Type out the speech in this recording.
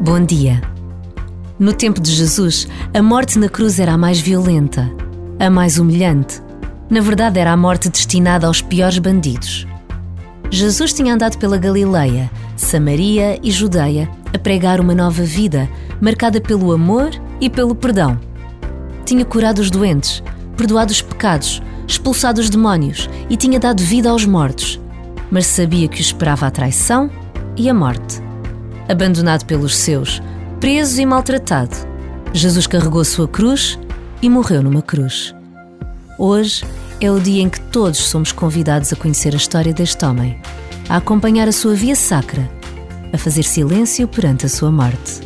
Bom dia. No tempo de Jesus, a morte na cruz era a mais violenta, a mais humilhante. Na verdade, era a morte destinada aos piores bandidos. Jesus tinha andado pela Galileia, Samaria e Judeia a pregar uma nova vida, marcada pelo amor e pelo perdão. Tinha curado os doentes, perdoado os pecados, expulsado os demónios e tinha dado vida aos mortos, mas sabia que o esperava a traição e a morte. Abandonado pelos seus, preso e maltratado, Jesus carregou sua cruz e morreu numa cruz. Hoje é o dia em que todos somos convidados a conhecer a história deste homem, a acompanhar a sua via sacra, a fazer silêncio perante a sua morte.